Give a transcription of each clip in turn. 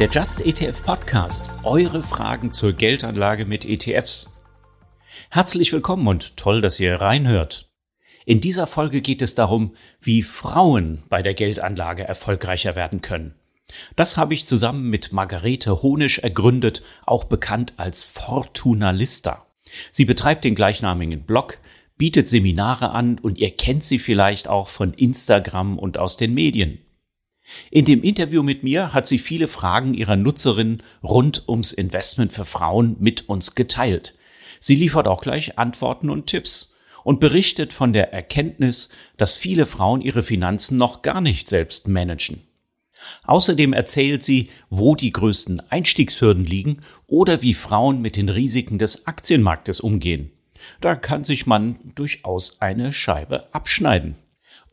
Der Just ETF Podcast. Eure Fragen zur Geldanlage mit ETFs. Herzlich willkommen und toll, dass ihr reinhört. In dieser Folge geht es darum, wie Frauen bei der Geldanlage erfolgreicher werden können. Das habe ich zusammen mit Margarete Honisch ergründet, auch bekannt als Fortunalista. Sie betreibt den gleichnamigen Blog, bietet Seminare an und ihr kennt sie vielleicht auch von Instagram und aus den Medien. In dem Interview mit mir hat sie viele Fragen ihrer Nutzerinnen rund ums Investment für Frauen mit uns geteilt. Sie liefert auch gleich Antworten und Tipps und berichtet von der Erkenntnis, dass viele Frauen ihre Finanzen noch gar nicht selbst managen. Außerdem erzählt sie, wo die größten Einstiegshürden liegen oder wie Frauen mit den Risiken des Aktienmarktes umgehen. Da kann sich man durchaus eine Scheibe abschneiden.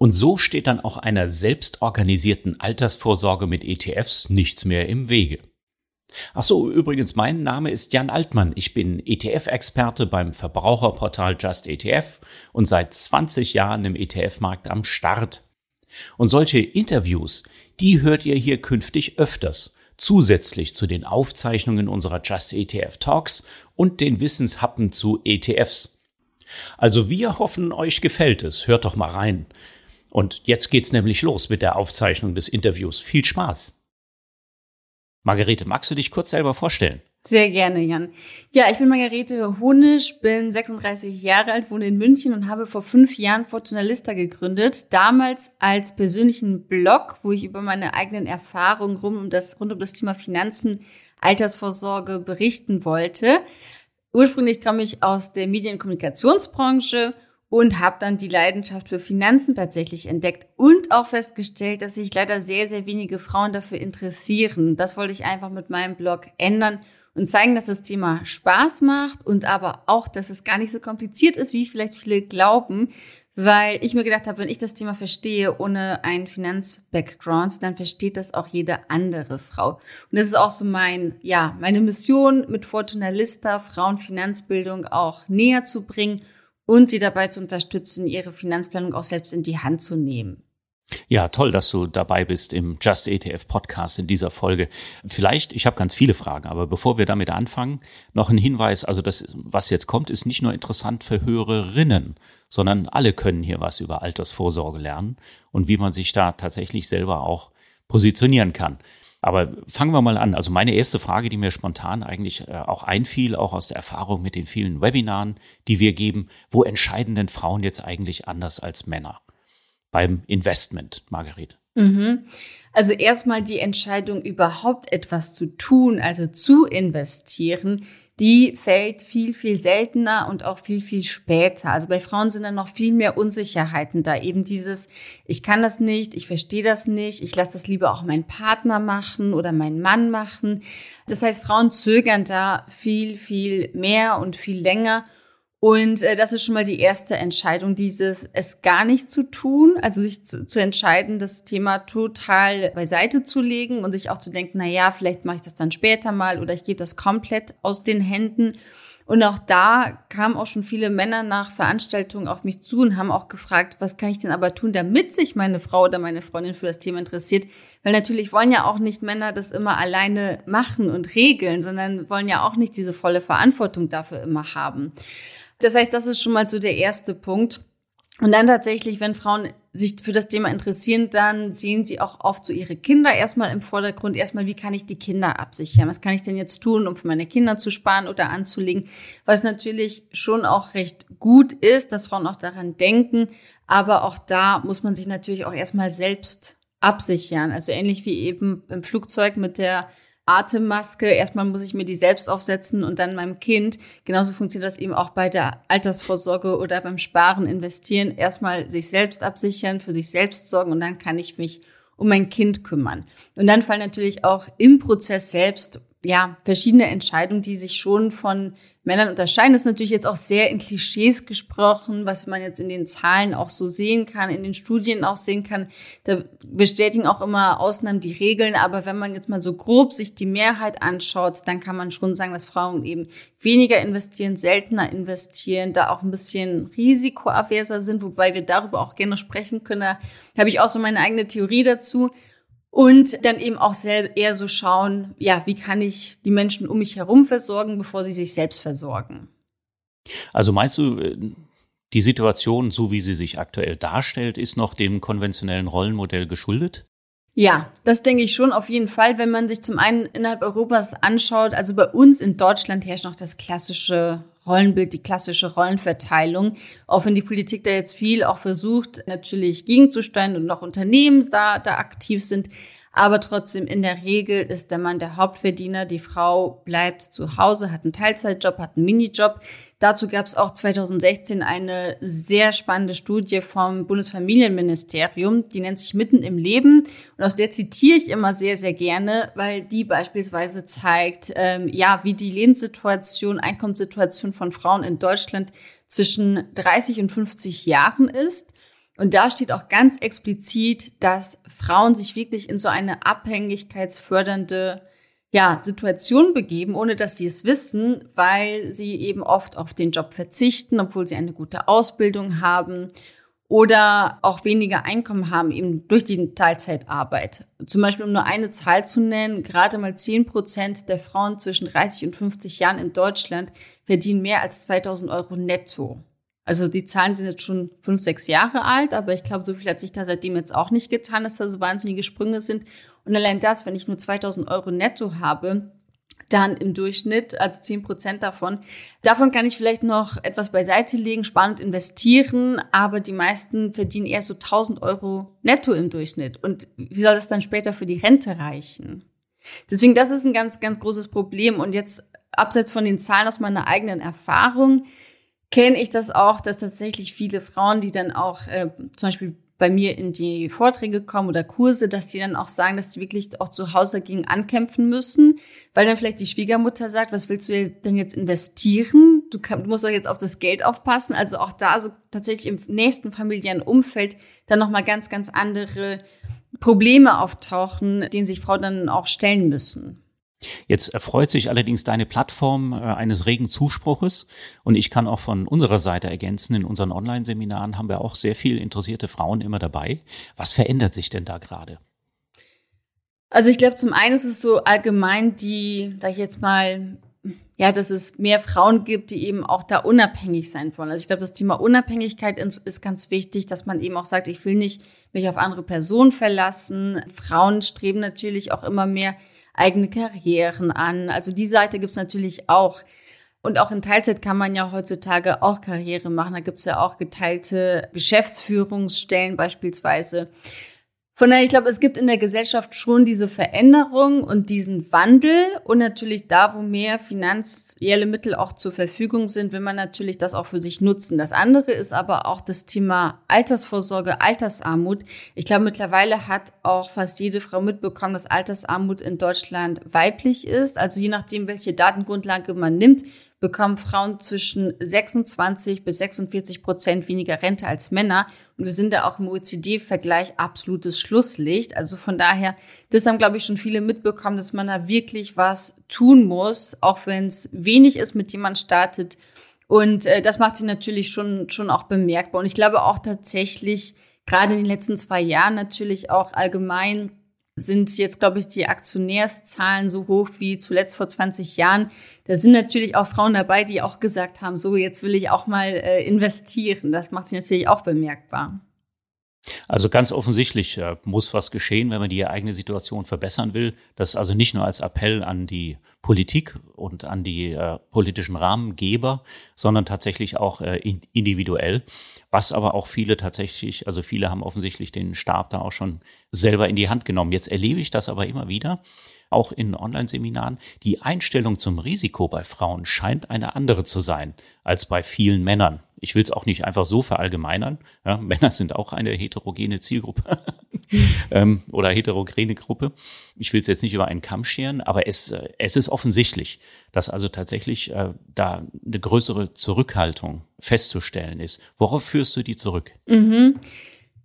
Und so steht dann auch einer selbstorganisierten Altersvorsorge mit ETFs nichts mehr im Wege. Ach so, übrigens, mein Name ist Jan Altmann. Ich bin ETF-Experte beim Verbraucherportal Just ETF und seit 20 Jahren im ETF-Markt am Start. Und solche Interviews, die hört ihr hier künftig öfters, zusätzlich zu den Aufzeichnungen unserer Just ETF Talks und den Wissenshappen zu ETFs. Also wir hoffen, euch gefällt es. Hört doch mal rein. Und jetzt geht's nämlich los mit der Aufzeichnung des Interviews. Viel Spaß! Margarete, magst du dich kurz selber vorstellen? Sehr gerne, Jan. Ja, ich bin Margarete Honisch, bin 36 Jahre alt, wohne in München und habe vor fünf Jahren Fortunalista gegründet. Damals als persönlichen Blog, wo ich über meine eigenen Erfahrungen rund um das, rund um das Thema Finanzen, Altersvorsorge berichten wollte. Ursprünglich komme ich aus der Medienkommunikationsbranche und habe dann die Leidenschaft für Finanzen tatsächlich entdeckt und auch festgestellt, dass sich leider sehr, sehr wenige Frauen dafür interessieren. Das wollte ich einfach mit meinem Blog ändern und zeigen, dass das Thema Spaß macht und aber auch, dass es gar nicht so kompliziert ist, wie vielleicht viele glauben, weil ich mir gedacht habe, wenn ich das Thema verstehe ohne einen Finanz-Background, dann versteht das auch jede andere Frau. Und das ist auch so mein, ja, meine Mission mit Fortuna Lista, Frauenfinanzbildung auch näher zu bringen und sie dabei zu unterstützen, ihre Finanzplanung auch selbst in die Hand zu nehmen. Ja, toll, dass du dabei bist im Just ETF Podcast in dieser Folge. Vielleicht, ich habe ganz viele Fragen, aber bevor wir damit anfangen, noch ein Hinweis, also das, was jetzt kommt, ist nicht nur interessant für Hörerinnen, sondern alle können hier was über Altersvorsorge lernen und wie man sich da tatsächlich selber auch positionieren kann. Aber fangen wir mal an. Also meine erste Frage, die mir spontan eigentlich äh, auch einfiel, auch aus der Erfahrung mit den vielen Webinaren, die wir geben, wo entscheiden denn Frauen jetzt eigentlich anders als Männer beim Investment, Margarete? Mhm. Also erstmal die Entscheidung, überhaupt etwas zu tun, also zu investieren, die fällt viel, viel seltener und auch viel, viel später. Also bei Frauen sind dann noch viel mehr Unsicherheiten da. Eben dieses, ich kann das nicht, ich verstehe das nicht, ich lasse das lieber auch meinen Partner machen oder meinen Mann machen. Das heißt, Frauen zögern da viel, viel mehr und viel länger. Und äh, das ist schon mal die erste Entscheidung, dieses es gar nicht zu tun, also sich zu, zu entscheiden, das Thema total beiseite zu legen und sich auch zu denken, na ja, vielleicht mache ich das dann später mal oder ich gebe das komplett aus den Händen. Und auch da kamen auch schon viele Männer nach Veranstaltungen auf mich zu und haben auch gefragt, was kann ich denn aber tun, damit sich meine Frau oder meine Freundin für das Thema interessiert? Weil natürlich wollen ja auch nicht Männer das immer alleine machen und regeln, sondern wollen ja auch nicht diese volle Verantwortung dafür immer haben. Das heißt, das ist schon mal so der erste Punkt. Und dann tatsächlich, wenn Frauen sich für das Thema interessieren, dann sehen sie auch oft so ihre Kinder erstmal im Vordergrund. Erstmal, wie kann ich die Kinder absichern? Was kann ich denn jetzt tun, um für meine Kinder zu sparen oder anzulegen? Was natürlich schon auch recht gut ist, dass Frauen auch daran denken. Aber auch da muss man sich natürlich auch erstmal selbst absichern. Also ähnlich wie eben im Flugzeug mit der Atemmaske. Erstmal muss ich mir die selbst aufsetzen und dann meinem Kind. Genauso funktioniert das eben auch bei der Altersvorsorge oder beim Sparen, investieren. Erstmal sich selbst absichern, für sich selbst sorgen und dann kann ich mich um mein Kind kümmern. Und dann fallen natürlich auch im Prozess selbst ja, verschiedene Entscheidungen, die sich schon von Männern unterscheiden. Das ist natürlich jetzt auch sehr in Klischees gesprochen, was man jetzt in den Zahlen auch so sehen kann, in den Studien auch sehen kann. Da bestätigen auch immer Ausnahmen die Regeln. Aber wenn man jetzt mal so grob sich die Mehrheit anschaut, dann kann man schon sagen, dass Frauen eben weniger investieren, seltener investieren, da auch ein bisschen risikoaverser sind, wobei wir darüber auch gerne sprechen können. Da habe ich auch so meine eigene Theorie dazu. Und dann eben auch eher so schauen, ja, wie kann ich die Menschen um mich herum versorgen, bevor sie sich selbst versorgen. Also meinst du, äh, die Situation, so wie sie sich aktuell darstellt, ist noch dem konventionellen Rollenmodell geschuldet? Ja, das denke ich schon auf jeden Fall, wenn man sich zum einen innerhalb Europas anschaut. Also bei uns in Deutschland herrscht noch das klassische Rollenbild, die klassische Rollenverteilung. Auch wenn die Politik da jetzt viel auch versucht, natürlich gegenzusteuern und auch Unternehmen da, da aktiv sind. Aber trotzdem in der Regel ist der Mann der Hauptverdiener, die Frau bleibt zu Hause, hat einen Teilzeitjob, hat einen Minijob. Dazu gab es auch 2016 eine sehr spannende Studie vom Bundesfamilienministerium, die nennt sich Mitten im Leben. Und aus der zitiere ich immer sehr, sehr gerne, weil die beispielsweise zeigt, ähm, ja, wie die Lebenssituation, Einkommenssituation von Frauen in Deutschland zwischen 30 und 50 Jahren ist. Und da steht auch ganz explizit, dass Frauen sich wirklich in so eine abhängigkeitsfördernde ja, Situation begeben, ohne dass sie es wissen, weil sie eben oft auf den Job verzichten, obwohl sie eine gute Ausbildung haben oder auch weniger Einkommen haben, eben durch die Teilzeitarbeit. Zum Beispiel, um nur eine Zahl zu nennen, gerade mal 10 Prozent der Frauen zwischen 30 und 50 Jahren in Deutschland verdienen mehr als 2000 Euro netto. Also die Zahlen sind jetzt schon fünf, sechs Jahre alt, aber ich glaube, so viel hat sich da seitdem jetzt auch nicht getan, dass da so wahnsinnige Sprünge sind. Und allein das, wenn ich nur 2000 Euro netto habe, dann im Durchschnitt, also 10 Prozent davon. Davon kann ich vielleicht noch etwas beiseite legen, spannend investieren, aber die meisten verdienen eher so 1000 Euro netto im Durchschnitt. Und wie soll das dann später für die Rente reichen? Deswegen, das ist ein ganz, ganz großes Problem. Und jetzt abseits von den Zahlen aus meiner eigenen Erfahrung, kenne ich das auch, dass tatsächlich viele Frauen, die dann auch äh, zum Beispiel bei mir in die Vorträge kommen oder Kurse, dass die dann auch sagen, dass die wirklich auch zu Hause dagegen ankämpfen müssen, weil dann vielleicht die Schwiegermutter sagt, was willst du denn jetzt investieren? Du, kann, du musst doch jetzt auf das Geld aufpassen. Also auch da so tatsächlich im nächsten familiären Umfeld dann nochmal ganz, ganz andere Probleme auftauchen, denen sich Frauen dann auch stellen müssen. Jetzt erfreut sich allerdings deine Plattform äh, eines regen Zuspruches und ich kann auch von unserer Seite ergänzen, in unseren Online-Seminaren haben wir auch sehr viel interessierte Frauen immer dabei. Was verändert sich denn da gerade? Also ich glaube, zum einen ist es so allgemein die, sag ich jetzt mal, ja, dass es mehr Frauen gibt, die eben auch da unabhängig sein wollen. Also ich glaube, das Thema Unabhängigkeit ist ganz wichtig, dass man eben auch sagt, ich will nicht mich auf andere Personen verlassen. Frauen streben natürlich auch immer mehr eigene Karrieren an. Also die Seite gibt's natürlich auch. Und auch in Teilzeit kann man ja heutzutage auch Karriere machen. Da gibt's ja auch geteilte Geschäftsführungsstellen beispielsweise. Von daher, ich glaube, es gibt in der Gesellschaft schon diese Veränderung und diesen Wandel und natürlich da, wo mehr finanzielle Mittel auch zur Verfügung sind, will man natürlich das auch für sich nutzen. Das andere ist aber auch das Thema Altersvorsorge, Altersarmut. Ich glaube, mittlerweile hat auch fast jede Frau mitbekommen, dass Altersarmut in Deutschland weiblich ist. Also je nachdem, welche Datengrundlage man nimmt, bekommen Frauen zwischen 26 bis 46 Prozent weniger Rente als Männer. Und wir sind da auch im OECD-Vergleich absolutes Schlusslicht. Also von daher, das haben, glaube ich, schon viele mitbekommen, dass man da wirklich was tun muss, auch wenn es wenig ist, mit dem man startet. Und äh, das macht sie natürlich schon, schon auch bemerkbar. Und ich glaube auch tatsächlich, gerade in den letzten zwei Jahren natürlich auch allgemein sind jetzt, glaube ich, die Aktionärszahlen so hoch wie zuletzt vor 20 Jahren. Da sind natürlich auch Frauen dabei, die auch gesagt haben, so jetzt will ich auch mal äh, investieren. Das macht sie natürlich auch bemerkbar. Also ganz offensichtlich äh, muss was geschehen, wenn man die eigene Situation verbessern will. Das also nicht nur als Appell an die Politik und an die äh, politischen Rahmengeber, sondern tatsächlich auch äh, individuell. Was aber auch viele tatsächlich, also viele haben offensichtlich den Stab da auch schon selber in die Hand genommen. Jetzt erlebe ich das aber immer wieder, auch in Online-Seminaren, die Einstellung zum Risiko bei Frauen scheint eine andere zu sein als bei vielen Männern. Ich will es auch nicht einfach so verallgemeinern. Ja, Männer sind auch eine heterogene Zielgruppe ähm, oder heterogene Gruppe. Ich will es jetzt nicht über einen Kamm scheren, aber es, äh, es ist offensichtlich, dass also tatsächlich äh, da eine größere Zurückhaltung festzustellen ist. Worauf führst du die zurück? Mhm.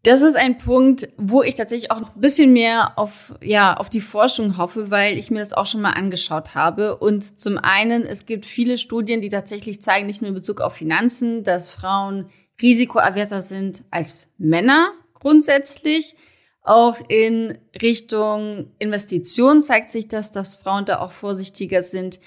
Das ist ein Punkt, wo ich tatsächlich auch noch ein bisschen mehr auf, ja, auf die Forschung hoffe, weil ich mir das auch schon mal angeschaut habe. Und zum einen, es gibt viele Studien, die tatsächlich zeigen, nicht nur in Bezug auf Finanzen, dass Frauen risikoaverser sind als Männer grundsätzlich. Auch in Richtung Investition zeigt sich das, dass Frauen da auch vorsichtiger sind.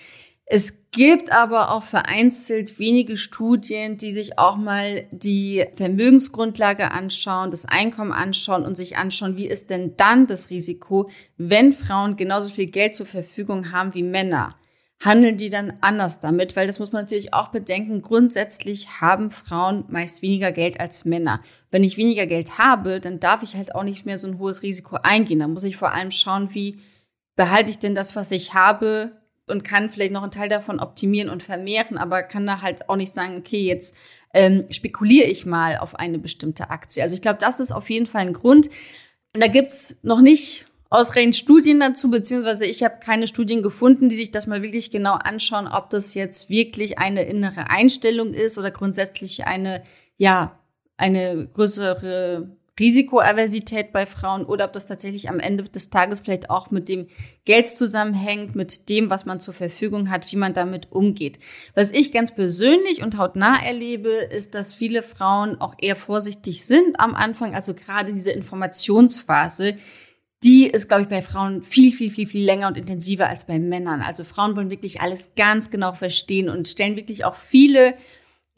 Es gibt aber auch vereinzelt wenige Studien, die sich auch mal die Vermögensgrundlage anschauen, das Einkommen anschauen und sich anschauen, wie ist denn dann das Risiko, wenn Frauen genauso viel Geld zur Verfügung haben wie Männer handeln die dann anders damit, weil das muss man natürlich auch bedenken. Grundsätzlich haben Frauen meist weniger Geld als Männer. Wenn ich weniger Geld habe, dann darf ich halt auch nicht mehr so ein hohes Risiko eingehen. Da muss ich vor allem schauen, wie behalte ich denn das, was ich habe und kann vielleicht noch einen Teil davon optimieren und vermehren, aber kann da halt auch nicht sagen, okay, jetzt ähm, spekuliere ich mal auf eine bestimmte Aktie. Also ich glaube, das ist auf jeden Fall ein Grund. Da gibt's noch nicht ausreichend Studien dazu, beziehungsweise ich habe keine Studien gefunden, die sich das mal wirklich genau anschauen, ob das jetzt wirklich eine innere Einstellung ist oder grundsätzlich eine, ja, eine größere Risikoaversität bei Frauen oder ob das tatsächlich am Ende des Tages vielleicht auch mit dem Geld zusammenhängt, mit dem, was man zur Verfügung hat, wie man damit umgeht. Was ich ganz persönlich und hautnah erlebe, ist, dass viele Frauen auch eher vorsichtig sind am Anfang, also gerade diese Informationsphase, die ist, glaube ich, bei Frauen viel, viel, viel, viel länger und intensiver als bei Männern. Also Frauen wollen wirklich alles ganz genau verstehen und stellen wirklich auch viele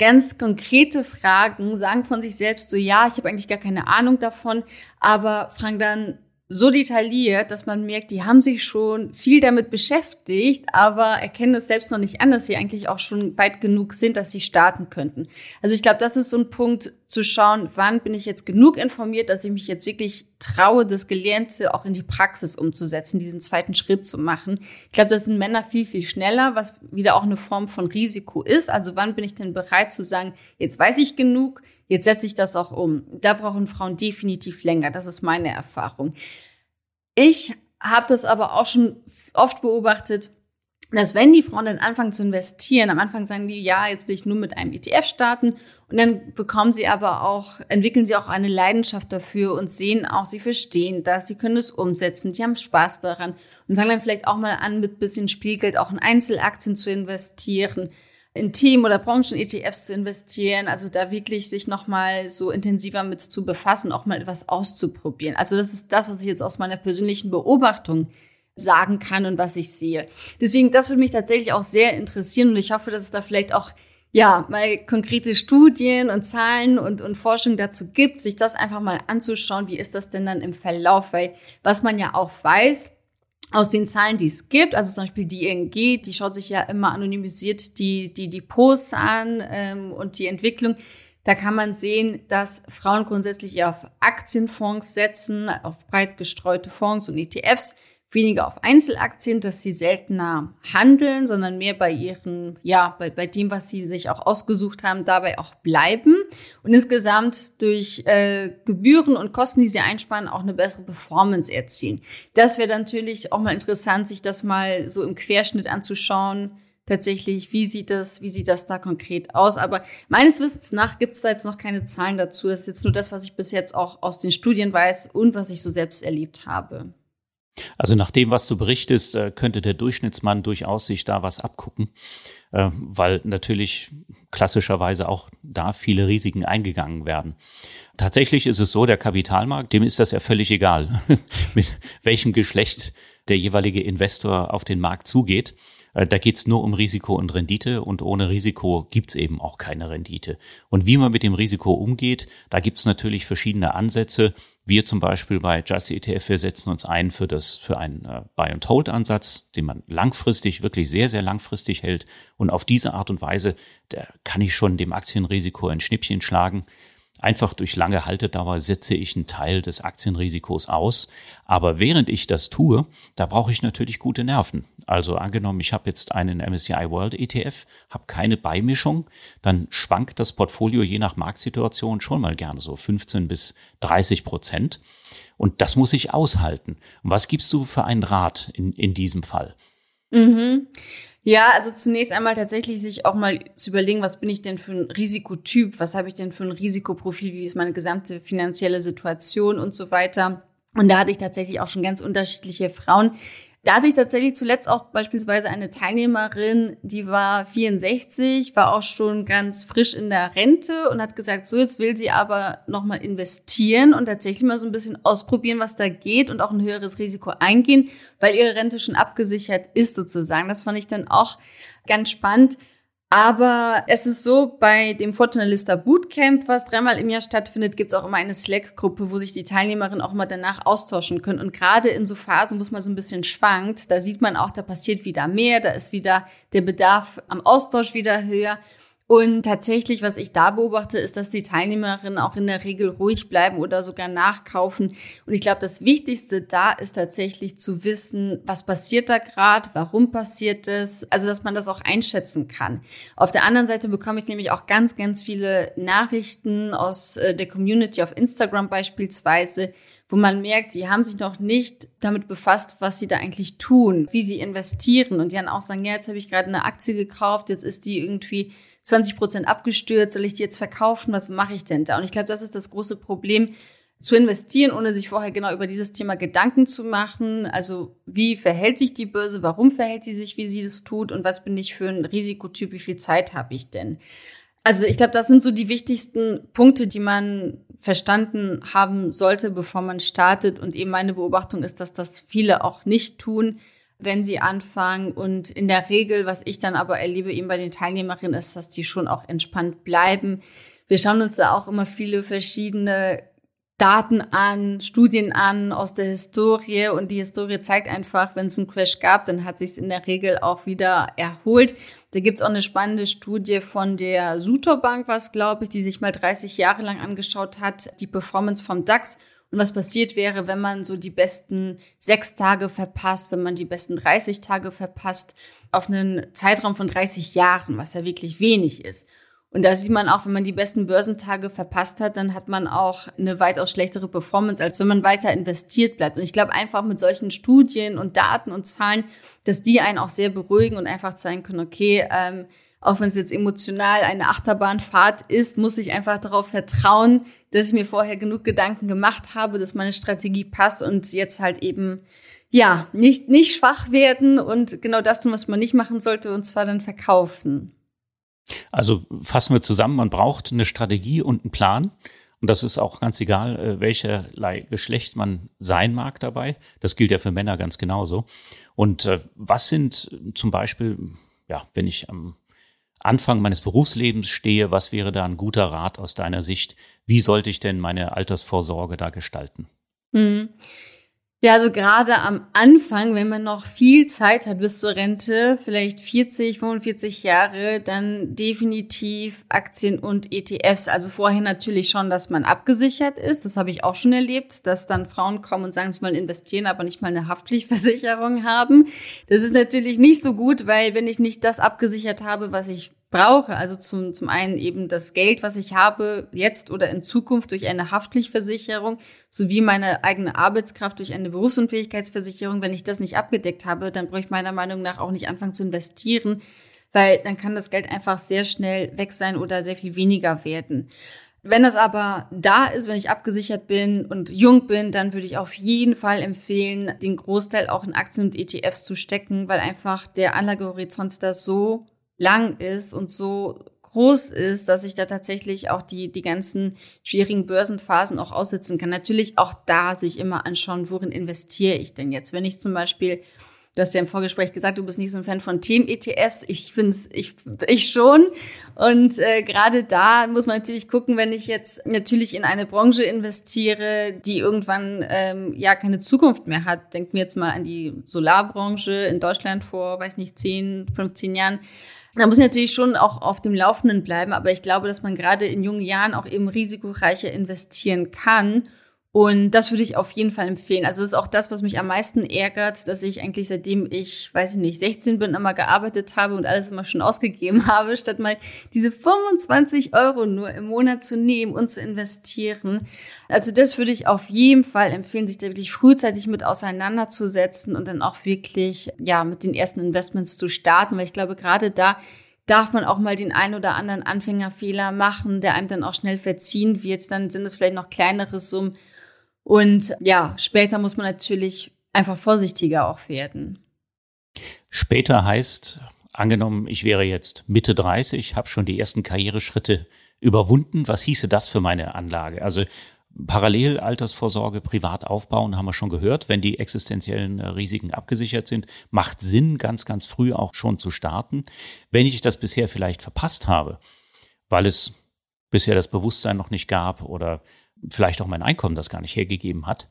ganz konkrete Fragen, sagen von sich selbst so, ja, ich habe eigentlich gar keine Ahnung davon, aber fragen dann so detailliert, dass man merkt, die haben sich schon viel damit beschäftigt, aber erkennen es selbst noch nicht an, dass sie eigentlich auch schon weit genug sind, dass sie starten könnten. Also ich glaube, das ist so ein Punkt zu schauen, wann bin ich jetzt genug informiert, dass ich mich jetzt wirklich traue, das Gelernte auch in die Praxis umzusetzen, diesen zweiten Schritt zu machen. Ich glaube, das sind Männer viel, viel schneller, was wieder auch eine Form von Risiko ist. Also wann bin ich denn bereit zu sagen, jetzt weiß ich genug, Jetzt setze ich das auch um. Da brauchen Frauen definitiv länger. Das ist meine Erfahrung. Ich habe das aber auch schon oft beobachtet, dass wenn die Frauen dann anfangen zu investieren, am Anfang sagen die, ja, jetzt will ich nur mit einem ETF starten und dann bekommen sie aber auch, entwickeln sie auch eine Leidenschaft dafür und sehen auch, sie verstehen das, sie können es umsetzen, die haben Spaß daran und fangen dann vielleicht auch mal an, mit bisschen Spielgeld auch in Einzelaktien zu investieren in Themen oder Branchen-ETFs zu investieren, also da wirklich sich nochmal so intensiver mit zu befassen, auch mal etwas auszuprobieren. Also das ist das, was ich jetzt aus meiner persönlichen Beobachtung sagen kann und was ich sehe. Deswegen, das würde mich tatsächlich auch sehr interessieren und ich hoffe, dass es da vielleicht auch ja, mal konkrete Studien und Zahlen und, und Forschung dazu gibt, sich das einfach mal anzuschauen, wie ist das denn dann im Verlauf, weil was man ja auch weiß, aus den Zahlen, die es gibt, also zum Beispiel die ING, die schaut sich ja immer anonymisiert die, die Depots an ähm, und die Entwicklung. Da kann man sehen, dass Frauen grundsätzlich eher auf Aktienfonds setzen, auf breit gestreute Fonds und ETFs weniger auf Einzelaktien, dass sie seltener handeln, sondern mehr bei ihren, ja, bei, bei dem, was sie sich auch ausgesucht haben, dabei auch bleiben und insgesamt durch äh, Gebühren und Kosten, die sie einsparen, auch eine bessere Performance erzielen. Das wäre natürlich auch mal interessant, sich das mal so im Querschnitt anzuschauen. Tatsächlich, wie sieht das, wie sieht das da konkret aus? Aber meines Wissens nach gibt es da jetzt noch keine Zahlen dazu. Das ist jetzt nur das, was ich bis jetzt auch aus den Studien weiß und was ich so selbst erlebt habe. Also nach dem, was du berichtest, äh, könnte der Durchschnittsmann durchaus sich da was abgucken, äh, weil natürlich klassischerweise auch da viele Risiken eingegangen werden. Tatsächlich ist es so, der Kapitalmarkt, dem ist das ja völlig egal, mit welchem Geschlecht der jeweilige Investor auf den Markt zugeht. Äh, da geht's nur um Risiko und Rendite und ohne Risiko gibt's eben auch keine Rendite. Und wie man mit dem Risiko umgeht, da gibt's natürlich verschiedene Ansätze. Wir zum Beispiel bei Just ETF, wir setzen uns ein für das, für einen äh, Buy-and-Hold-Ansatz, den man langfristig, wirklich sehr, sehr langfristig hält. Und auf diese Art und Weise, da kann ich schon dem Aktienrisiko ein Schnippchen schlagen. Einfach durch lange Haltedauer setze ich einen Teil des Aktienrisikos aus. Aber während ich das tue, da brauche ich natürlich gute Nerven. Also angenommen, ich habe jetzt einen MSCI World ETF, habe keine Beimischung, dann schwankt das Portfolio je nach Marktsituation schon mal gerne so 15 bis 30 Prozent. Und das muss ich aushalten. Und was gibst du für einen Rat in, in diesem Fall? Mhm. Ja, also zunächst einmal tatsächlich sich auch mal zu überlegen, was bin ich denn für ein Risikotyp, was habe ich denn für ein Risikoprofil, wie ist meine gesamte finanzielle Situation und so weiter. Und da hatte ich tatsächlich auch schon ganz unterschiedliche Frauen. Da hatte ich tatsächlich zuletzt auch beispielsweise eine Teilnehmerin, die war 64, war auch schon ganz frisch in der Rente und hat gesagt, so jetzt will sie aber nochmal investieren und tatsächlich mal so ein bisschen ausprobieren, was da geht und auch ein höheres Risiko eingehen, weil ihre Rente schon abgesichert ist sozusagen. Das fand ich dann auch ganz spannend. Aber es ist so, bei dem Fortunalista Bootcamp, was dreimal im Jahr stattfindet, gibt es auch immer eine Slack-Gruppe, wo sich die Teilnehmerinnen auch mal danach austauschen können. Und gerade in so Phasen, wo es mal so ein bisschen schwankt, da sieht man auch, da passiert wieder mehr, da ist wieder der Bedarf am Austausch wieder höher. Und tatsächlich, was ich da beobachte, ist, dass die Teilnehmerinnen auch in der Regel ruhig bleiben oder sogar nachkaufen. Und ich glaube, das Wichtigste da ist tatsächlich zu wissen, was passiert da gerade, warum passiert es, also dass man das auch einschätzen kann. Auf der anderen Seite bekomme ich nämlich auch ganz, ganz viele Nachrichten aus äh, der Community auf Instagram beispielsweise, wo man merkt, sie haben sich noch nicht damit befasst, was sie da eigentlich tun, wie sie investieren. Und die dann auch sagen, ja, jetzt habe ich gerade eine Aktie gekauft, jetzt ist die irgendwie 20 Prozent abgestürzt, soll ich die jetzt verkaufen? Was mache ich denn da? Und ich glaube, das ist das große Problem, zu investieren, ohne sich vorher genau über dieses Thema Gedanken zu machen. Also wie verhält sich die Börse, warum verhält sie sich, wie sie das tut und was bin ich für ein Risikotyp, wie viel Zeit habe ich denn? Also ich glaube, das sind so die wichtigsten Punkte, die man verstanden haben sollte, bevor man startet. Und eben meine Beobachtung ist, dass das viele auch nicht tun wenn sie anfangen. Und in der Regel, was ich dann aber erlebe, eben bei den Teilnehmerinnen, ist, dass die schon auch entspannt bleiben. Wir schauen uns da auch immer viele verschiedene Daten an, Studien an aus der Historie und die Historie zeigt einfach, wenn es einen Crash gab, dann hat sich in der Regel auch wieder erholt. Da gibt's auch eine spannende Studie von der Sutor Bank, was glaube ich, die sich mal 30 Jahre lang angeschaut hat, die Performance vom DAX und was passiert wäre, wenn man so die besten sechs Tage verpasst, wenn man die besten 30 Tage verpasst, auf einen Zeitraum von 30 Jahren, was ja wirklich wenig ist. Und da sieht man auch, wenn man die besten Börsentage verpasst hat, dann hat man auch eine weitaus schlechtere Performance, als wenn man weiter investiert bleibt. Und ich glaube einfach mit solchen Studien und Daten und Zahlen, dass die einen auch sehr beruhigen und einfach zeigen können, okay, ähm, auch wenn es jetzt emotional eine Achterbahnfahrt ist, muss ich einfach darauf vertrauen, dass ich mir vorher genug Gedanken gemacht habe, dass meine Strategie passt und jetzt halt eben ja, nicht, nicht schwach werden und genau das tun, was man nicht machen sollte, und zwar dann verkaufen. Also fassen wir zusammen, man braucht eine Strategie und einen Plan. Und das ist auch ganz egal, äh, welcherlei Geschlecht man sein mag dabei. Das gilt ja für Männer ganz genauso. Und äh, was sind zum Beispiel, ja, wenn ich am Anfang meines Berufslebens stehe, was wäre da ein guter Rat aus deiner Sicht? Wie sollte ich denn meine Altersvorsorge da gestalten? Mhm. Ja, also gerade am Anfang, wenn man noch viel Zeit hat bis zur Rente, vielleicht 40, 45 Jahre, dann definitiv Aktien und ETFs. Also vorher natürlich schon, dass man abgesichert ist. Das habe ich auch schon erlebt, dass dann Frauen kommen und sagen, sie wollen investieren, aber nicht mal eine Haftpflichtversicherung haben. Das ist natürlich nicht so gut, weil wenn ich nicht das abgesichert habe, was ich brauche. Also zum, zum einen eben das Geld, was ich habe, jetzt oder in Zukunft durch eine Haftpflichtversicherung, sowie meine eigene Arbeitskraft durch eine Berufsunfähigkeitsversicherung. Wenn ich das nicht abgedeckt habe, dann brauche ich meiner Meinung nach auch nicht anfangen zu investieren, weil dann kann das Geld einfach sehr schnell weg sein oder sehr viel weniger werden. Wenn das aber da ist, wenn ich abgesichert bin und jung bin, dann würde ich auf jeden Fall empfehlen, den Großteil auch in Aktien und ETFs zu stecken, weil einfach der Anlagehorizont da so lang ist und so groß ist, dass ich da tatsächlich auch die, die ganzen schwierigen Börsenphasen auch aussitzen kann. Natürlich auch da sich immer anschauen, worin investiere ich denn jetzt? Wenn ich zum Beispiel Du hast ja im Vorgespräch gesagt, du bist nicht so ein Fan von Themen-ETFs. Ich finde es, ich, ich schon. Und äh, gerade da muss man natürlich gucken, wenn ich jetzt natürlich in eine Branche investiere, die irgendwann ähm, ja keine Zukunft mehr hat. Denkt mir jetzt mal an die Solarbranche in Deutschland vor, weiß nicht, 10, 15 Jahren da muss ich natürlich schon auch auf dem Laufenden bleiben, aber ich glaube, dass man gerade in jungen Jahren auch eben risikoreicher investieren kann und das würde ich auf jeden Fall empfehlen. Also das ist auch das, was mich am meisten ärgert, dass ich eigentlich seitdem ich, weiß ich nicht, 16 bin, immer gearbeitet habe und alles immer schon ausgegeben habe, statt mal diese 25 Euro nur im Monat zu nehmen und zu investieren. Also das würde ich auf jeden Fall empfehlen, sich da wirklich frühzeitig mit auseinanderzusetzen und dann auch wirklich, ja, mit den ersten Investments zu starten, weil ich glaube, gerade da darf man auch mal den ein oder anderen Anfängerfehler machen, der einem dann auch schnell verziehen wird. Dann sind es vielleicht noch kleinere Summen und ja, später muss man natürlich einfach vorsichtiger auch werden. Später heißt, angenommen, ich wäre jetzt Mitte 30, habe schon die ersten Karriereschritte überwunden. Was hieße das für meine Anlage? Also parallel Altersvorsorge privat aufbauen, haben wir schon gehört, wenn die existenziellen äh, Risiken abgesichert sind, macht Sinn, ganz, ganz früh auch schon zu starten. Wenn ich das bisher vielleicht verpasst habe, weil es bisher das Bewusstsein noch nicht gab oder vielleicht auch mein Einkommen das gar nicht hergegeben hat,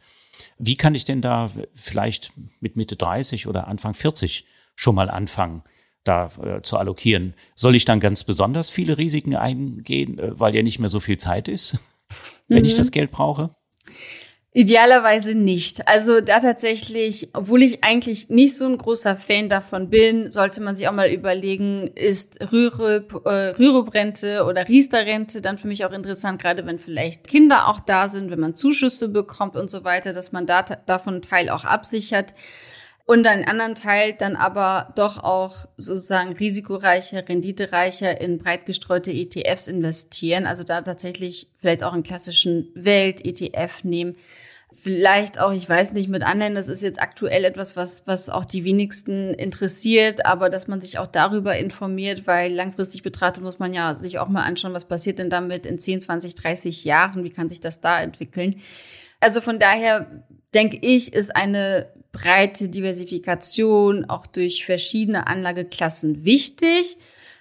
wie kann ich denn da vielleicht mit Mitte 30 oder Anfang 40 schon mal anfangen, da äh, zu allokieren? Soll ich dann ganz besonders viele Risiken eingehen, äh, weil ja nicht mehr so viel Zeit ist? wenn mhm. ich das Geld brauche? Idealerweise nicht. Also da tatsächlich, obwohl ich eigentlich nicht so ein großer Fan davon bin, sollte man sich auch mal überlegen, ist Rürup, äh, Rürup-Rente oder Riester-Rente dann für mich auch interessant, gerade wenn vielleicht Kinder auch da sind, wenn man Zuschüsse bekommt und so weiter, dass man da, davon einen Teil auch absichert und einen anderen Teil dann aber doch auch sozusagen risikoreicher, renditereicher in breit gestreute ETFs investieren. Also da tatsächlich vielleicht auch einen klassischen Welt-ETF nehmen. Vielleicht auch, ich weiß nicht, mit anderen, das ist jetzt aktuell etwas, was, was auch die wenigsten interessiert, aber dass man sich auch darüber informiert, weil langfristig betrachtet muss man ja sich auch mal anschauen, was passiert denn damit in 10, 20, 30 Jahren, wie kann sich das da entwickeln. Also von daher denke ich, ist eine breite Diversifikation auch durch verschiedene Anlageklassen wichtig.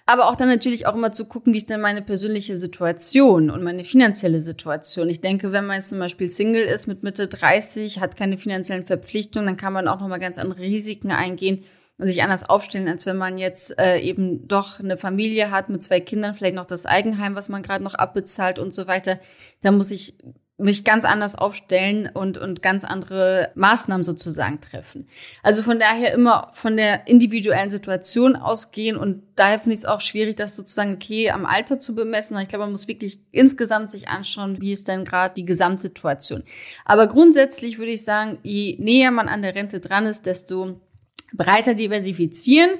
Aber auch dann natürlich auch immer zu gucken, wie ist denn meine persönliche Situation und meine finanzielle Situation. Ich denke, wenn man jetzt zum Beispiel Single ist mit Mitte 30, hat keine finanziellen Verpflichtungen, dann kann man auch nochmal ganz andere Risiken eingehen und sich anders aufstellen, als wenn man jetzt äh, eben doch eine Familie hat mit zwei Kindern, vielleicht noch das Eigenheim, was man gerade noch abbezahlt und so weiter. Da muss ich mich ganz anders aufstellen und, und ganz andere Maßnahmen sozusagen treffen. Also von daher immer von der individuellen Situation ausgehen und daher finde ich es auch schwierig, das sozusagen okay am Alter zu bemessen. Ich glaube, man muss wirklich insgesamt sich anschauen, wie ist denn gerade die Gesamtsituation. Aber grundsätzlich würde ich sagen, je näher man an der Rente dran ist, desto breiter diversifizieren.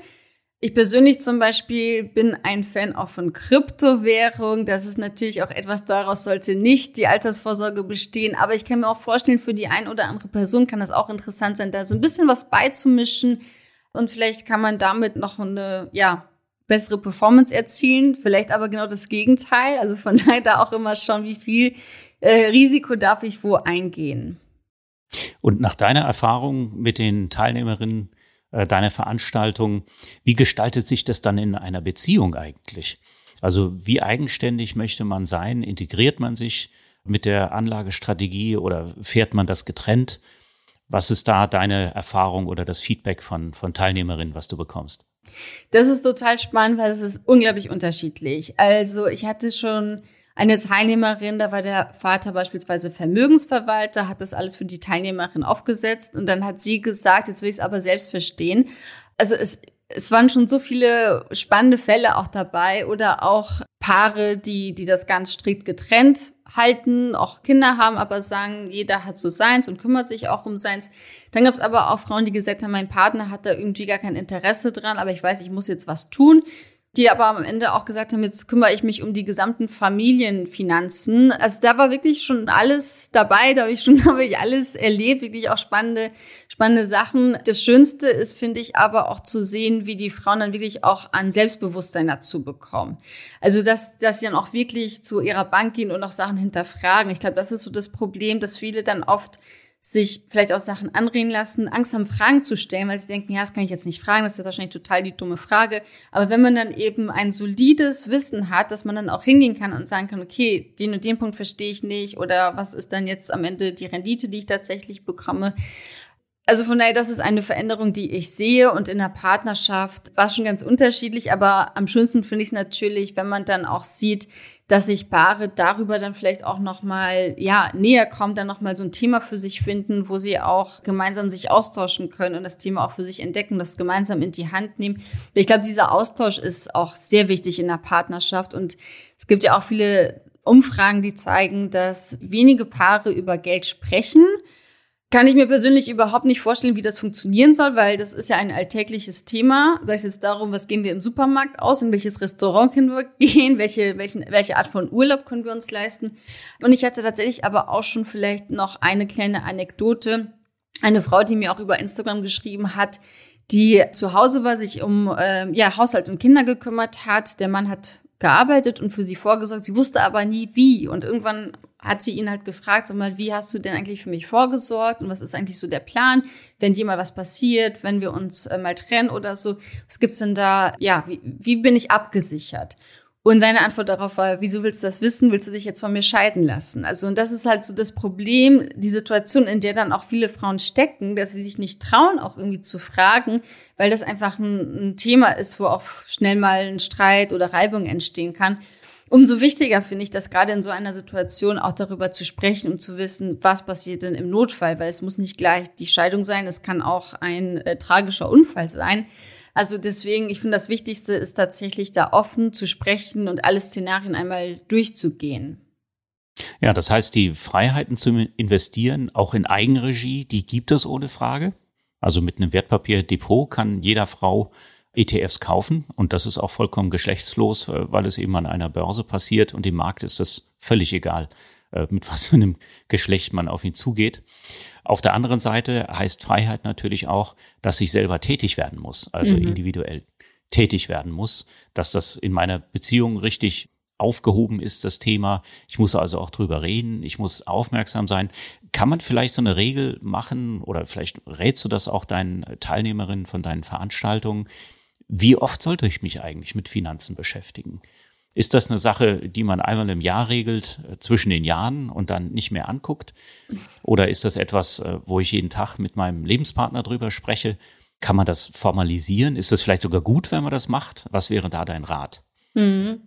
Ich persönlich zum Beispiel bin ein Fan auch von Kryptowährung. Das ist natürlich auch etwas, daraus sollte nicht die Altersvorsorge bestehen. Aber ich kann mir auch vorstellen, für die ein oder andere Person kann das auch interessant sein, da so ein bisschen was beizumischen. Und vielleicht kann man damit noch eine, ja, bessere Performance erzielen. Vielleicht aber genau das Gegenteil. Also von daher da auch immer schon, wie viel äh, Risiko darf ich wo eingehen. Und nach deiner Erfahrung mit den Teilnehmerinnen deiner Veranstaltung. Wie gestaltet sich das dann in einer Beziehung eigentlich? Also wie eigenständig möchte man sein? Integriert man sich mit der Anlagestrategie oder fährt man das getrennt? Was ist da deine Erfahrung oder das Feedback von, von Teilnehmerinnen, was du bekommst? Das ist total spannend, weil es ist unglaublich unterschiedlich. Also ich hatte schon eine Teilnehmerin, da war der Vater beispielsweise Vermögensverwalter, hat das alles für die Teilnehmerin aufgesetzt und dann hat sie gesagt, jetzt will ich es aber selbst verstehen. Also es, es waren schon so viele spannende Fälle auch dabei oder auch Paare, die, die das ganz strikt getrennt halten, auch Kinder haben, aber sagen, jeder hat so seins und kümmert sich auch um seins. Dann gab es aber auch Frauen, die gesagt haben, mein Partner hat da irgendwie gar kein Interesse dran, aber ich weiß, ich muss jetzt was tun die aber am Ende auch gesagt haben, jetzt kümmere ich mich um die gesamten Familienfinanzen. Also da war wirklich schon alles dabei, da habe ich schon habe ich alles erlebt, wirklich auch spannende spannende Sachen. Das Schönste ist, finde ich, aber auch zu sehen, wie die Frauen dann wirklich auch an Selbstbewusstsein dazu bekommen. Also dass dass sie dann auch wirklich zu ihrer Bank gehen und auch Sachen hinterfragen. Ich glaube, das ist so das Problem, dass viele dann oft sich vielleicht auch Sachen anreden lassen, Angst haben, Fragen zu stellen, weil sie denken, ja, das kann ich jetzt nicht fragen, das ist wahrscheinlich total die dumme Frage. Aber wenn man dann eben ein solides Wissen hat, dass man dann auch hingehen kann und sagen kann, okay, den und den Punkt verstehe ich nicht oder was ist dann jetzt am Ende die Rendite, die ich tatsächlich bekomme, also von daher, das ist eine Veränderung, die ich sehe und in der Partnerschaft war schon ganz unterschiedlich, aber am schönsten finde ich es natürlich, wenn man dann auch sieht, dass sich Paare darüber dann vielleicht auch noch mal ja näher kommen, dann noch mal so ein Thema für sich finden, wo sie auch gemeinsam sich austauschen können und das Thema auch für sich entdecken, das gemeinsam in die Hand nehmen. Ich glaube, dieser Austausch ist auch sehr wichtig in der Partnerschaft und es gibt ja auch viele Umfragen, die zeigen, dass wenige Paare über Geld sprechen kann ich mir persönlich überhaupt nicht vorstellen, wie das funktionieren soll, weil das ist ja ein alltägliches Thema. Sei es jetzt darum, was gehen wir im Supermarkt aus, in welches Restaurant können wir gehen, welche, welchen, welche Art von Urlaub können wir uns leisten. Und ich hatte tatsächlich aber auch schon vielleicht noch eine kleine Anekdote eine Frau, die mir auch über Instagram geschrieben hat, die zu Hause war, sich um äh, ja, Haushalt und Kinder gekümmert hat. Der Mann hat gearbeitet und für sie vorgesorgt. Sie wusste aber nie wie. Und irgendwann hat sie ihn halt gefragt, sag mal, wie hast du denn eigentlich für mich vorgesorgt und was ist eigentlich so der Plan, wenn dir mal was passiert, wenn wir uns äh, mal trennen oder so, was gibt's denn da, ja, wie, wie bin ich abgesichert? Und seine Antwort darauf war, wieso willst du das wissen? Willst du dich jetzt von mir scheiden lassen? Also, und das ist halt so das Problem, die Situation, in der dann auch viele Frauen stecken, dass sie sich nicht trauen, auch irgendwie zu fragen, weil das einfach ein, ein Thema ist, wo auch schnell mal ein Streit oder Reibung entstehen kann. Umso wichtiger finde ich, dass gerade in so einer Situation auch darüber zu sprechen, um zu wissen, was passiert denn im Notfall, weil es muss nicht gleich die Scheidung sein, es kann auch ein äh, tragischer Unfall sein. Also deswegen, ich finde, das Wichtigste ist tatsächlich da offen zu sprechen und alle Szenarien einmal durchzugehen. Ja, das heißt, die Freiheiten zu investieren, auch in Eigenregie, die gibt es ohne Frage. Also mit einem Wertpapierdepot kann jeder Frau ETFs kaufen und das ist auch vollkommen geschlechtslos, äh, weil es eben an einer Börse passiert und dem Markt ist das völlig egal, mit was für einem Geschlecht man auf ihn zugeht. Auf der anderen Seite heißt Freiheit natürlich auch, dass ich selber tätig werden muss, also mhm. individuell tätig werden muss, dass das in meiner Beziehung richtig aufgehoben ist, das Thema. Ich muss also auch drüber reden, ich muss aufmerksam sein. Kann man vielleicht so eine Regel machen oder vielleicht rätst du das auch deinen Teilnehmerinnen von deinen Veranstaltungen, wie oft sollte ich mich eigentlich mit Finanzen beschäftigen? Ist das eine Sache, die man einmal im Jahr regelt, äh, zwischen den Jahren und dann nicht mehr anguckt? Oder ist das etwas, äh, wo ich jeden Tag mit meinem Lebenspartner drüber spreche? Kann man das formalisieren? Ist es vielleicht sogar gut, wenn man das macht? Was wäre da dein Rat? Mhm.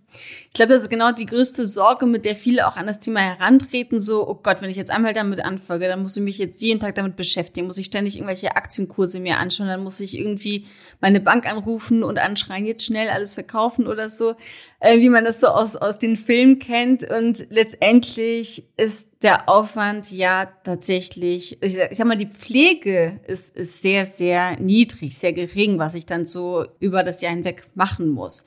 Ich glaube, das ist genau die größte Sorge, mit der viele auch an das Thema herantreten. So, oh Gott, wenn ich jetzt einmal damit anfange, dann muss ich mich jetzt jeden Tag damit beschäftigen, muss ich ständig irgendwelche Aktienkurse mir anschauen, dann muss ich irgendwie meine Bank anrufen und anschreien, jetzt schnell alles verkaufen oder so, äh, wie man das so aus, aus den Filmen kennt. Und letztendlich ist der Aufwand ja tatsächlich, ich sag, ich sag mal, die Pflege ist, ist sehr, sehr niedrig, sehr gering, was ich dann so über das Jahr hinweg machen muss.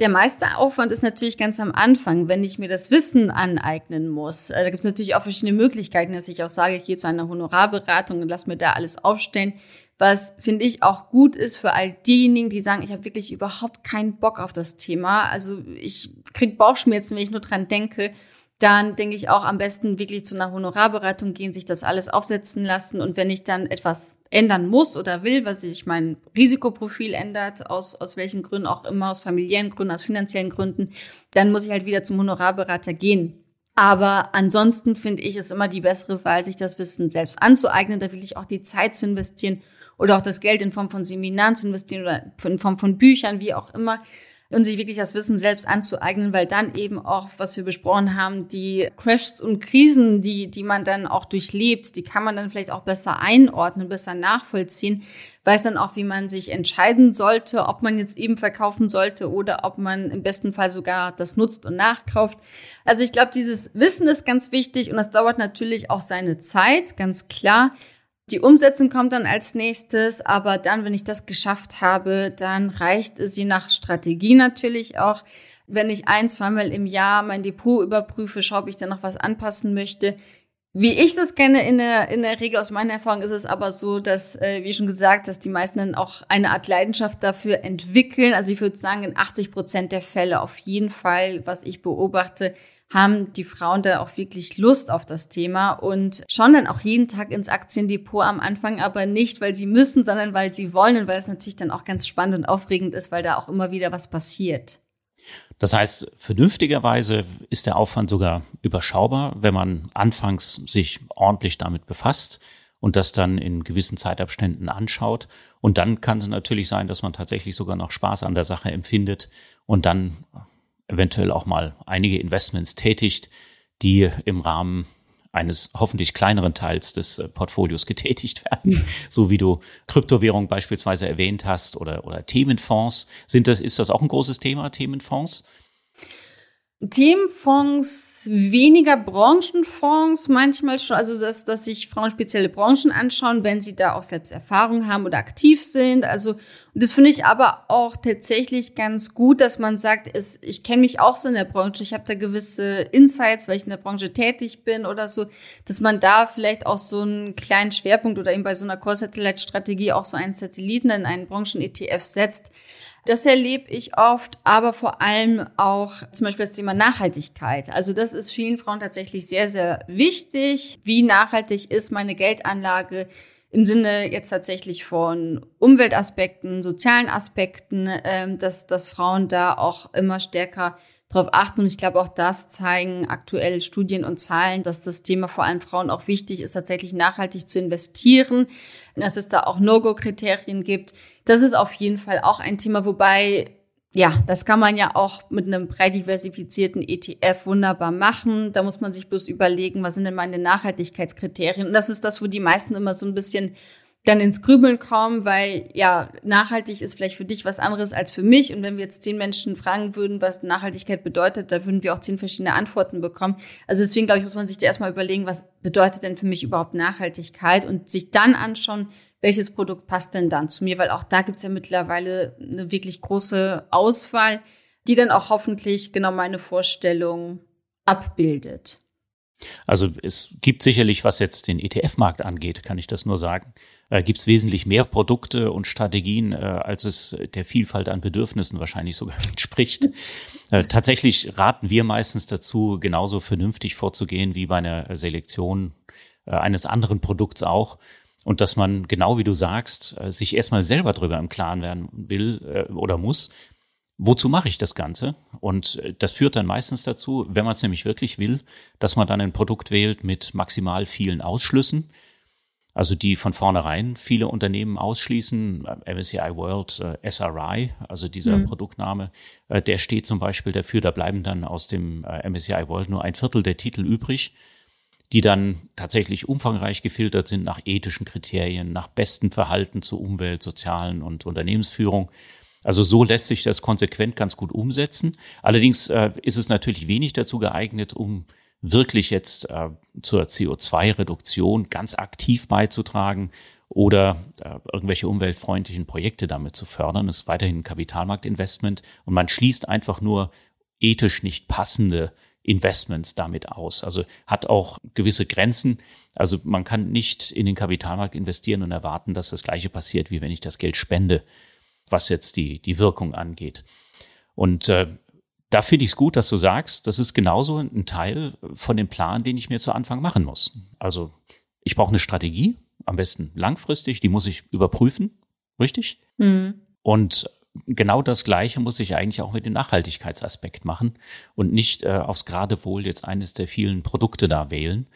Der meiste Aufwand ist natürlich ganz am Anfang, wenn ich mir das Wissen aneignen muss. Äh, da gibt es natürlich auch verschiedene Möglichkeiten, dass ich auch sage, ich gehe zu einer Honorarberatung und lass mir da alles aufstellen. Was finde ich auch gut ist für all diejenigen, die sagen, ich habe wirklich überhaupt keinen Bock auf das Thema. Also ich krieg Bauchschmerzen, wenn ich nur dran denke dann denke ich auch am besten wirklich zu einer Honorarberatung gehen, sich das alles aufsetzen lassen. Und wenn ich dann etwas ändern muss oder will, was sich mein Risikoprofil ändert, aus, aus welchen Gründen auch immer, aus familiären Gründen, aus finanziellen Gründen, dann muss ich halt wieder zum Honorarberater gehen. Aber ansonsten finde ich es immer die bessere Wahl, sich das Wissen selbst anzueignen, da will ich auch die Zeit zu investieren oder auch das Geld in Form von Seminaren zu investieren oder in Form von Büchern, wie auch immer und sich wirklich das Wissen selbst anzueignen, weil dann eben auch, was wir besprochen haben, die Crashs und Krisen, die, die man dann auch durchlebt, die kann man dann vielleicht auch besser einordnen, besser nachvollziehen, weiß dann auch, wie man sich entscheiden sollte, ob man jetzt eben verkaufen sollte oder ob man im besten Fall sogar das nutzt und nachkauft. Also ich glaube, dieses Wissen ist ganz wichtig und das dauert natürlich auch seine Zeit, ganz klar. Die Umsetzung kommt dann als nächstes, aber dann, wenn ich das geschafft habe, dann reicht es je nach Strategie natürlich auch. Wenn ich ein, zweimal im Jahr mein Depot überprüfe, schaue, ob ich da noch was anpassen möchte. Wie ich das kenne, in der, in der Regel aus meiner Erfahrung ist es aber so, dass, äh, wie schon gesagt, dass die meisten dann auch eine Art Leidenschaft dafür entwickeln. Also ich würde sagen, in 80 Prozent der Fälle auf jeden Fall, was ich beobachte, haben die Frauen da auch wirklich Lust auf das Thema und schauen dann auch jeden Tag ins Aktiendepot am Anfang, aber nicht, weil sie müssen, sondern weil sie wollen und weil es natürlich dann auch ganz spannend und aufregend ist, weil da auch immer wieder was passiert. Das heißt, vernünftigerweise ist der Aufwand sogar überschaubar, wenn man anfangs sich ordentlich damit befasst und das dann in gewissen Zeitabständen anschaut. Und dann kann es natürlich sein, dass man tatsächlich sogar noch Spaß an der Sache empfindet und dann eventuell auch mal einige Investments tätigt, die im Rahmen eines hoffentlich kleineren Teils des äh, Portfolios getätigt werden, so wie du Kryptowährung beispielsweise erwähnt hast oder, oder Themenfonds. Sind das, ist das auch ein großes Thema, Themenfonds? Themenfonds, weniger Branchenfonds, manchmal schon, also dass, dass sich Frauen spezielle Branchen anschauen, wenn sie da auch selbst Erfahrung haben oder aktiv sind. Also, und das finde ich aber auch tatsächlich ganz gut, dass man sagt, es, ich kenne mich auch so in der Branche, ich habe da gewisse Insights, weil ich in der Branche tätig bin oder so, dass man da vielleicht auch so einen kleinen Schwerpunkt oder eben bei so einer Core-Satellite-Strategie auch so einen Satelliten in einen Branchen-ETF setzt. Das erlebe ich oft, aber vor allem auch zum Beispiel das Thema Nachhaltigkeit. Also das ist vielen Frauen tatsächlich sehr, sehr wichtig. Wie nachhaltig ist meine Geldanlage? im Sinne jetzt tatsächlich von Umweltaspekten, sozialen Aspekten, ähm, dass, dass Frauen da auch immer stärker darauf achten. Und ich glaube, auch das zeigen aktuell Studien und Zahlen, dass das Thema vor allem Frauen auch wichtig ist, tatsächlich nachhaltig zu investieren, dass es da auch No-Go-Kriterien gibt. Das ist auf jeden Fall auch ein Thema, wobei ja, das kann man ja auch mit einem breit diversifizierten ETF wunderbar machen. Da muss man sich bloß überlegen, was sind denn meine Nachhaltigkeitskriterien? Und das ist das, wo die meisten immer so ein bisschen dann ins Grübeln kommen, weil ja, nachhaltig ist vielleicht für dich was anderes als für mich. Und wenn wir jetzt zehn Menschen fragen würden, was Nachhaltigkeit bedeutet, da würden wir auch zehn verschiedene Antworten bekommen. Also deswegen, glaube ich, muss man sich da erstmal überlegen, was bedeutet denn für mich überhaupt Nachhaltigkeit und sich dann anschauen, welches Produkt passt denn dann zu mir, weil auch da gibt's ja mittlerweile eine wirklich große Auswahl, die dann auch hoffentlich genau meine Vorstellung abbildet. Also es gibt sicherlich, was jetzt den ETF-Markt angeht, kann ich das nur sagen, äh, gibt es wesentlich mehr Produkte und Strategien, äh, als es der Vielfalt an Bedürfnissen wahrscheinlich sogar entspricht. äh, tatsächlich raten wir meistens dazu, genauso vernünftig vorzugehen wie bei einer Selektion äh, eines anderen Produkts auch. Und dass man, genau wie du sagst, äh, sich erstmal selber drüber im Klaren werden will oder muss, wozu mache ich das Ganze? Und das führt dann meistens dazu, wenn man es nämlich wirklich will, dass man dann ein Produkt wählt mit maximal vielen Ausschlüssen. Also die von vornherein viele Unternehmen ausschließen. MSCI World äh, SRI, also dieser mhm. Produktname, äh, der steht zum Beispiel dafür, da bleiben dann aus dem äh, MSCI World nur ein Viertel der Titel übrig, die dann tatsächlich umfangreich gefiltert sind nach ethischen Kriterien, nach bestem Verhalten zur Umwelt, sozialen und Unternehmensführung. Also so lässt sich das konsequent ganz gut umsetzen. Allerdings äh, ist es natürlich wenig dazu geeignet, um wirklich jetzt äh, zur CO2-Reduktion ganz aktiv beizutragen oder äh, irgendwelche umweltfreundlichen Projekte damit zu fördern. Ist weiterhin ein Kapitalmarktinvestment und man schließt einfach nur ethisch nicht passende Investments damit aus. Also hat auch gewisse Grenzen. Also man kann nicht in den Kapitalmarkt investieren und erwarten, dass das gleiche passiert, wie wenn ich das Geld spende was jetzt die, die Wirkung angeht. Und äh, da finde ich es gut, dass du sagst, das ist genauso ein Teil von dem Plan, den ich mir zu Anfang machen muss. Also ich brauche eine Strategie, am besten langfristig, die muss ich überprüfen, richtig? Mhm. Und genau das Gleiche muss ich eigentlich auch mit dem Nachhaltigkeitsaspekt machen und nicht äh, aufs Geradewohl jetzt eines der vielen Produkte da wählen,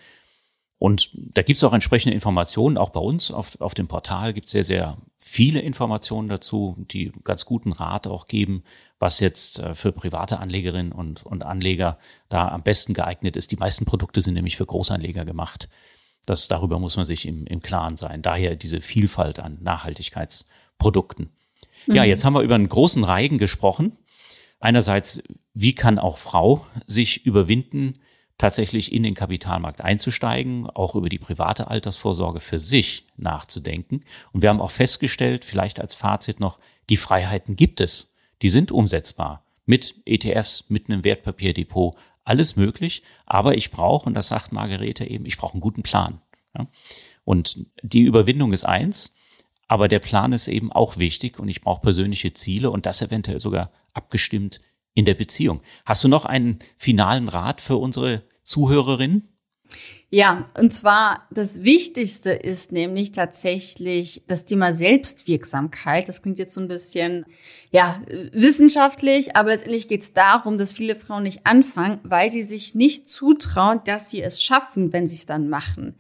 und da gibt es auch entsprechende Informationen, auch bei uns auf, auf dem Portal gibt es sehr, sehr viele Informationen dazu, die ganz guten Rat auch geben, was jetzt äh, für private Anlegerinnen und, und Anleger da am besten geeignet ist. Die meisten Produkte sind nämlich für Großanleger gemacht. Das, darüber muss man sich im, im Klaren sein. Daher diese Vielfalt an Nachhaltigkeitsprodukten. Mhm. Ja, jetzt haben wir über einen großen Reigen gesprochen. Einerseits, wie kann auch Frau sich überwinden, tatsächlich in den Kapitalmarkt einzusteigen, auch über die private Altersvorsorge für sich nachzudenken. Und wir haben auch festgestellt, vielleicht als Fazit noch, die Freiheiten gibt es. Die sind umsetzbar. Mit ETFs, mit einem Wertpapierdepot, alles möglich. Aber ich brauche, und das sagt Margarete eben, ich brauche einen guten Plan. Und die Überwindung ist eins, aber der Plan ist eben auch wichtig und ich brauche persönliche Ziele und das eventuell sogar abgestimmt in der Beziehung. Hast du noch einen finalen Rat für unsere Zuhörerinnen? Ja, und zwar das Wichtigste ist nämlich tatsächlich das Thema Selbstwirksamkeit. Das klingt jetzt so ein bisschen, ja, wissenschaftlich, aber letztendlich geht es darum, dass viele Frauen nicht anfangen, weil sie sich nicht zutrauen, dass sie es schaffen, wenn sie es dann machen.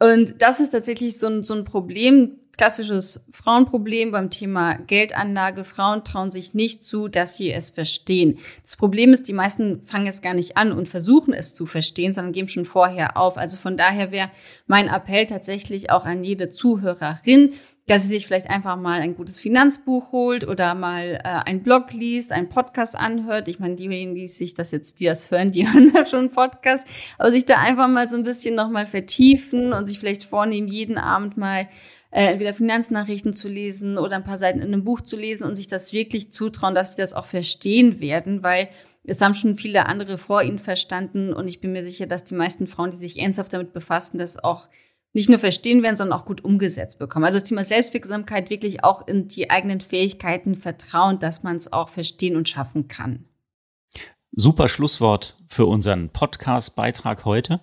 Und das ist tatsächlich so ein, so ein Problem, klassisches Frauenproblem beim Thema Geldanlage. Frauen trauen sich nicht zu, dass sie es verstehen. Das Problem ist, die meisten fangen es gar nicht an und versuchen es zu verstehen, sondern geben schon vorher auf. Also von daher wäre mein Appell tatsächlich auch an jede Zuhörerin, dass sie sich vielleicht einfach mal ein gutes Finanzbuch holt oder mal äh, ein Blog liest, einen Podcast anhört. Ich meine, diejenigen, die sich das jetzt, die das hören, die hören da schon einen Podcast, aber sich da einfach mal so ein bisschen nochmal vertiefen und sich vielleicht vornehmen, jeden Abend mal äh, entweder Finanznachrichten zu lesen oder ein paar Seiten in einem Buch zu lesen und sich das wirklich zutrauen, dass sie das auch verstehen werden, weil es haben schon viele andere vor ihnen verstanden und ich bin mir sicher, dass die meisten Frauen, die sich ernsthaft damit befassen, das auch nicht nur verstehen werden, sondern auch gut umgesetzt bekommen. Also das Thema Selbstwirksamkeit wirklich auch in die eigenen Fähigkeiten vertrauen, dass man es auch verstehen und schaffen kann. Super Schlusswort für unseren Podcast-Beitrag heute.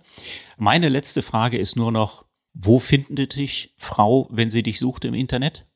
Meine letzte Frage ist nur noch, wo findet dich Frau, wenn sie dich sucht im Internet?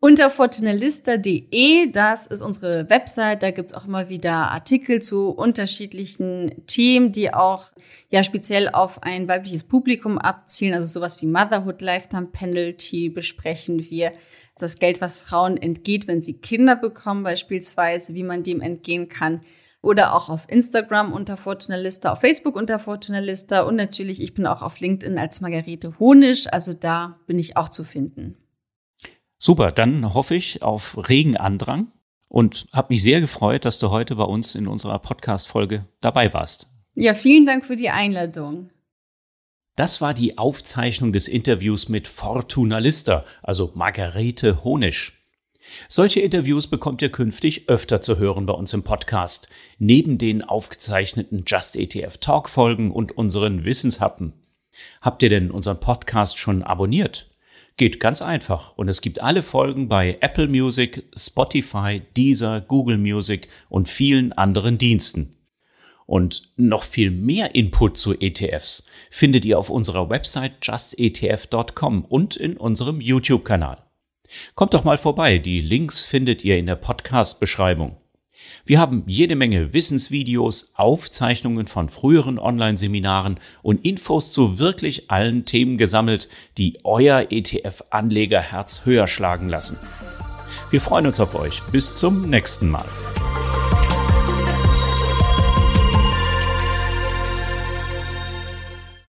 Unter fortunalista.de. Das ist unsere Website. Da gibt's auch immer wieder Artikel zu unterschiedlichen Themen, die auch ja speziell auf ein weibliches Publikum abzielen. Also sowas wie Motherhood Lifetime Penalty besprechen wir. Das Geld, was Frauen entgeht, wenn sie Kinder bekommen, beispielsweise, wie man dem entgehen kann. Oder auch auf Instagram unter Fortunalista, auf Facebook unter Fortunalista und natürlich, ich bin auch auf LinkedIn als Margarete Honisch. Also da bin ich auch zu finden. Super, dann hoffe ich auf regen Andrang und habe mich sehr gefreut, dass du heute bei uns in unserer Podcast-Folge dabei warst. Ja, vielen Dank für die Einladung. Das war die Aufzeichnung des Interviews mit Fortuna Lister, also Margarete Honisch. Solche Interviews bekommt ihr künftig öfter zu hören bei uns im Podcast, neben den aufgezeichneten Just ETF Talk Folgen und unseren Wissenshappen. Habt ihr denn unseren Podcast schon abonniert? Geht ganz einfach und es gibt alle Folgen bei Apple Music, Spotify, Deezer, Google Music und vielen anderen Diensten. Und noch viel mehr Input zu ETFs findet ihr auf unserer Website justetf.com und in unserem YouTube-Kanal. Kommt doch mal vorbei, die Links findet ihr in der Podcast-Beschreibung. Wir haben jede Menge Wissensvideos, Aufzeichnungen von früheren Online-Seminaren und Infos zu wirklich allen Themen gesammelt, die euer ETF-Anlegerherz höher schlagen lassen. Wir freuen uns auf euch. Bis zum nächsten Mal.